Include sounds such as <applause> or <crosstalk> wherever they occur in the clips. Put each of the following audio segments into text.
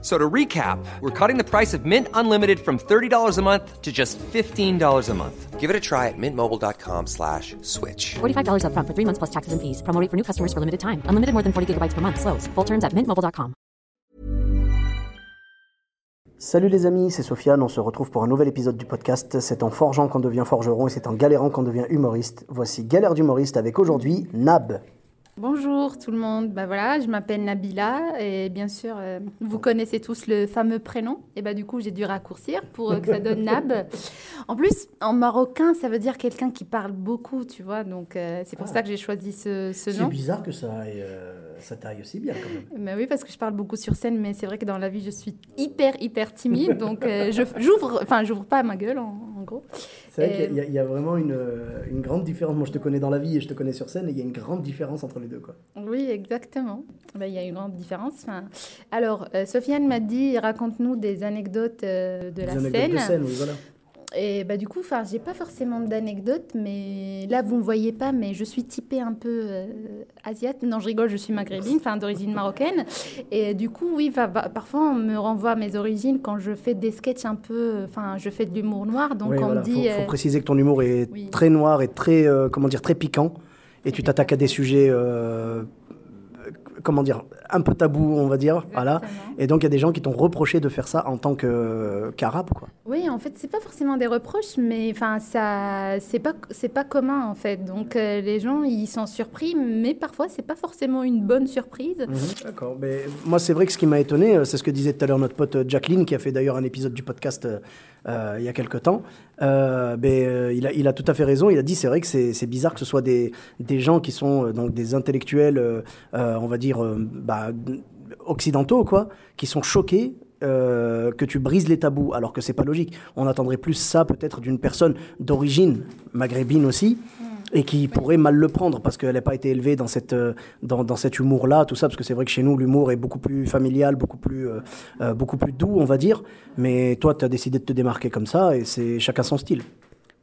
So to recap, we're cutting the price of Mint Unlimited from $30 a month to just $15 a month. Give it a try at mintmobile.com slash switch. $45 upfront for three months plus taxes and fees. Promo rate for new customers for limited time. Unlimited more than 40 gigabytes per month. Slows. Full terms at mintmobile.com. Salut les amis, c'est Sofiane. On se retrouve pour un nouvel épisode du podcast. C'est en forgeant qu'on devient forgeron et c'est en galérant qu'on devient humoriste. Voici Galère d'humoriste avec aujourd'hui Nab. Bonjour tout le monde, bah voilà, je m'appelle Nabila et bien sûr euh, vous connaissez tous le fameux prénom et bah du coup j'ai dû raccourcir pour euh, que ça donne Nab. En plus en marocain ça veut dire quelqu'un qui parle beaucoup tu vois donc euh, c'est pour ça que j'ai choisi ce, ce C'est nom. bizarre que ça aille, ça t'aille aussi bien quand même. Bah oui parce que je parle beaucoup sur scène mais c'est vrai que dans la vie je suis hyper hyper timide donc je j'ouvre enfin j'ouvre pas ma gueule en gros. C'est vrai Et- qu'il y, a- y a vraiment une, euh, une grande différence. Moi je te connais dans la vie et je te connais sur scène et il y a une grande différence entre les deux. Quoi. Oui, exactement. Bah, Il y a une grande différence. Enfin, alors, euh, Sofiane m'a dit, raconte-nous des anecdotes euh, de Des la anecdotes scène. de scène, oui, voilà. Et bah, du coup, enfin, j'ai pas forcément d'anecdotes, mais là, vous me voyez pas, mais je suis typée un peu euh, asiate. Non, je rigole, je suis maghrébine, enfin, d'origine marocaine. Et du coup, oui, va- parfois, on me renvoie à mes origines quand je fais des sketchs un peu. Enfin, je fais de l'humour noir, donc Oui, on voilà. me dit. faut, faut euh, préciser que ton humour est oui. très noir et très, euh, comment dire, très piquant. Et tu t'attaques à des sujets, comment dire, un peu tabous, on va dire. Voilà. Et donc il y a des gens qui t'ont reproché de faire ça en tant que- qu'arabe, quoi. Oui, en fait, c'est pas forcément des reproches, mais enfin, ça, c'est pas, c'est pas commun en fait. Donc euh, les gens, ils sont surpris, mais parfois, c'est pas forcément une bonne surprise. D'accord. Mais moi, c'est vrai que ce qui m'a étonné, euh, c'est ce que disait tout à l'heure notre pote euh, Jacqueline, qui a fait d'ailleurs un épisode du podcast euh, il y a quelque temps. Euh, ben, euh, il, a, tout à fait raison. Il a dit c'est vrai que c'est bizarre que ce soit des, des gens qui sont donc des intellectuels, on va dire, bah, occidentaux, quoi, qui sont choqués. que tu brises les tabous, alors que c'est pas logique. On attendrait plus ça peut-être d'une personne d'origine maghrébine aussi, et qui pourrait mal le prendre parce qu'elle n'a pas été élevée dans, cette, euh, dans, dans cet humour-là, tout ça, parce que c'est vrai que chez nous, l'humour est beaucoup plus familial, beaucoup plus, euh, euh, beaucoup plus doux, on va dire. Mais toi, tu as décidé de te démarquer comme ça, et c'est chacun son style.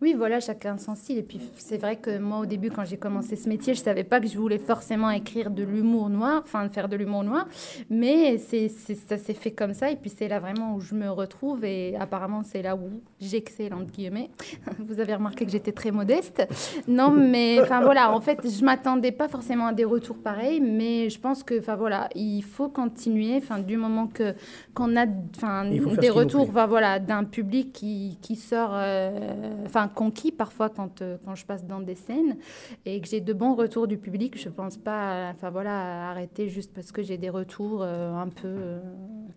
Oui, voilà, chacun son style. Et puis, c'est vrai que moi, au début, quand j'ai commencé ce métier, je savais pas que je voulais forcément écrire de l'humour noir, enfin, faire de l'humour noir. Mais c'est, c'est- ça s'est fait comme ça. Et puis, c'est là vraiment où je me retrouve. Et apparemment, c'est là où j'excelle, entre guillemets. <laughs> Vous avez remarqué que j'étais très modeste. Non, mais enfin, voilà, en fait, je m'attendais pas forcément à des retours pareils. Mais je pense que, enfin, voilà, il faut continuer. Enfin, du moment que, qu'on a, enfin, des retours, enfin, voilà, d'un public qui, qui sort, euh, conquis parfois quand, euh, quand je passe dans des scènes et que j'ai de bons retours du public, je pense pas, enfin voilà, arrêter juste parce que j'ai des retours euh, un peu euh,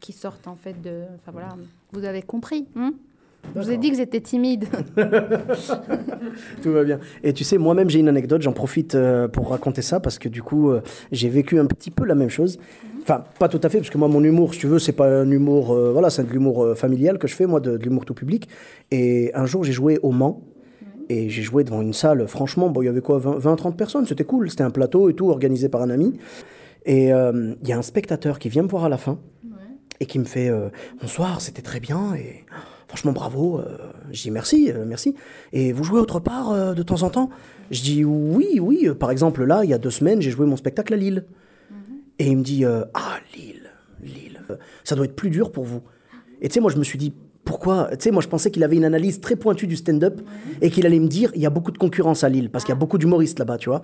qui sortent en fait de, enfin voilà, vous avez compris. hein? Je vous ai dit que j'étais timide. <laughs> Tout va bien. Et tu sais, moi-même, j'ai une anecdote, j'en profite euh, pour raconter ça, parce que du coup, euh, j'ai vécu un petit peu la même chose. Enfin, pas tout à fait, parce que moi, mon humour, si tu veux, c'est pas un humour, euh, voilà, c'est de l'humour familial que je fais, moi, de, de l'humour tout public. Et un jour, j'ai joué au Mans. Et j'ai joué devant une salle, franchement, bon, il y avait quoi, 20-30 personnes, c'était cool, c'était un plateau et tout, organisé par un ami. Et il y a un spectateur qui vient me voir à la fin et qui me fait Bonsoir, c'était très bien, et franchement, bravo. Euh, je dis merci, euh, merci. Et vous jouez autre part euh, de temps en temps? Je dis Oui, oui. Par exemple, là, il y a deux semaines, j'ai joué mon spectacle à Lille. Et il me dit Ah, Lille, Lille, ça doit être plus dur pour vous. Et tu sais, moi, je me suis dit pourquoi? Tu sais, moi, je pensais qu'il avait une analyse très pointue du stand-up et qu'il allait me dire il y a beaucoup de concurrence à Lille parce qu'il y a beaucoup d'humoristes là-bas, tu vois.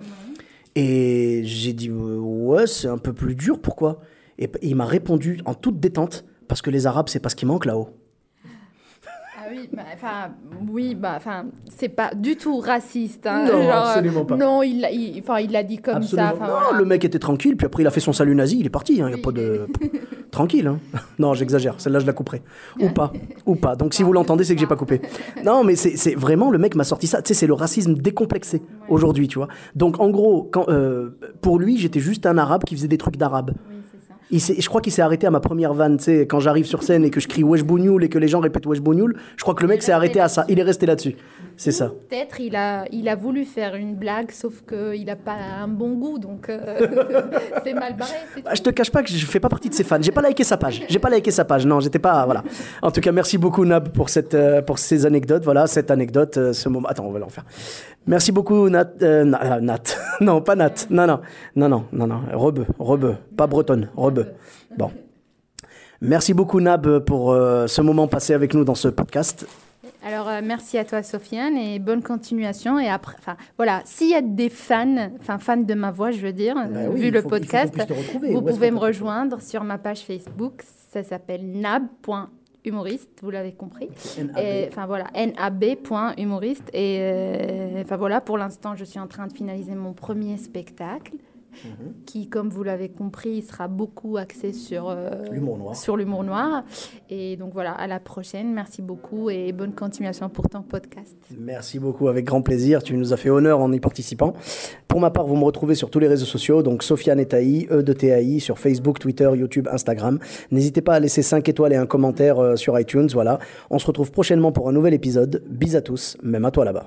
Et j'ai dit ouais, c'est un peu plus dur, pourquoi? Et il m'a répondu en toute détente parce que les Arabes, c'est pas ce qui manque là-haut. Oui, bah, enfin, oui, bah, enfin, c'est pas du tout raciste. hein, Non, genre, absolument pas. Non, il l'a il, enfin, il l'a dit comme Absolument. ça. non, voilà. le mec était tranquille, puis après il a fait son salut nazi, il est parti. Il n'y a pas de. <laughs> tranquille. Hein. Non, j'exagère. Celle-là, je la couperai. Ou pas. Ou pas. Donc si vous l'entendez, c'est que j'ai pas coupé. Non, mais c'est vraiment le mec m'a sorti ça. Tu sais, c'est le racisme décomplexé aujourd'hui, tu vois. Donc en gros, quand, euh, pour lui, j'étais juste un arabe qui faisait des trucs d'arabe. Oui. Je crois qu'il s'est arrêté à ma première vanne, tu sais, quand j'arrive sur scène et que je crie Wesh Bougnoul et que les gens répètent Wesh Bougnoul, je crois que le mec s'est arrêté à ça. Il est resté là-dessus. C'est ça. Peut-être il a, il a voulu faire une blague, sauf qu'il n'a pas un bon goût, donc euh, <laughs> c'est mal barré. Bah, je te cache pas que je fais pas partie de ces fans. J'ai pas liké sa page. J'ai pas liké sa page. Non, j'étais pas. Voilà. En tout cas, merci beaucoup Nab pour cette euh, pour ces anecdotes. Voilà, cette anecdote, euh, ce moment. Attends, on va l'en faire. Merci beaucoup Nat. euh, Na- Nat. <laughs> non, pas Nat. Non, non, non, non, non, non. Rebeu, rebeu, pas bretonne, rebeu. Bon. Merci beaucoup Nab pour euh, ce moment passé avec nous dans ce podcast. Alors, euh, merci à toi, Sofiane, et bonne continuation. Et après, enfin, voilà, s'il y a des fans, enfin, fans de ma voix, je veux dire, Bah oui, vu le faut- podcast, vous Où pouvez me rejoindre sur ma page Facebook. Ça s'appelle nab.humoriste, vous l'avez compris. Enfin, voilà, nab.humoriste. Et, euh, enfin, voilà, pour l'instant, je suis en train de finaliser mon premier spectacle. Mhm. qui, comme vous l'avez compris, sera beaucoup axé sur euh, L'humour noir. sur l'humour noir. Et donc voilà, à la prochaine. Merci beaucoup et bonne continuation pour ton podcast. Merci beaucoup, avec grand plaisir. Tu nous as fait honneur en y participant. Pour ma part, vous me retrouvez sur tous les réseaux sociaux, donc Sofiane et Taï, E de TAI, sur Facebook, Twitter, YouTube, Instagram. N'hésitez pas à laisser 5 étoiles et un commentaire euh, sur iTunes. Voilà. On se retrouve prochainement pour un nouvel épisode. Bis à tous, même à toi là-bas.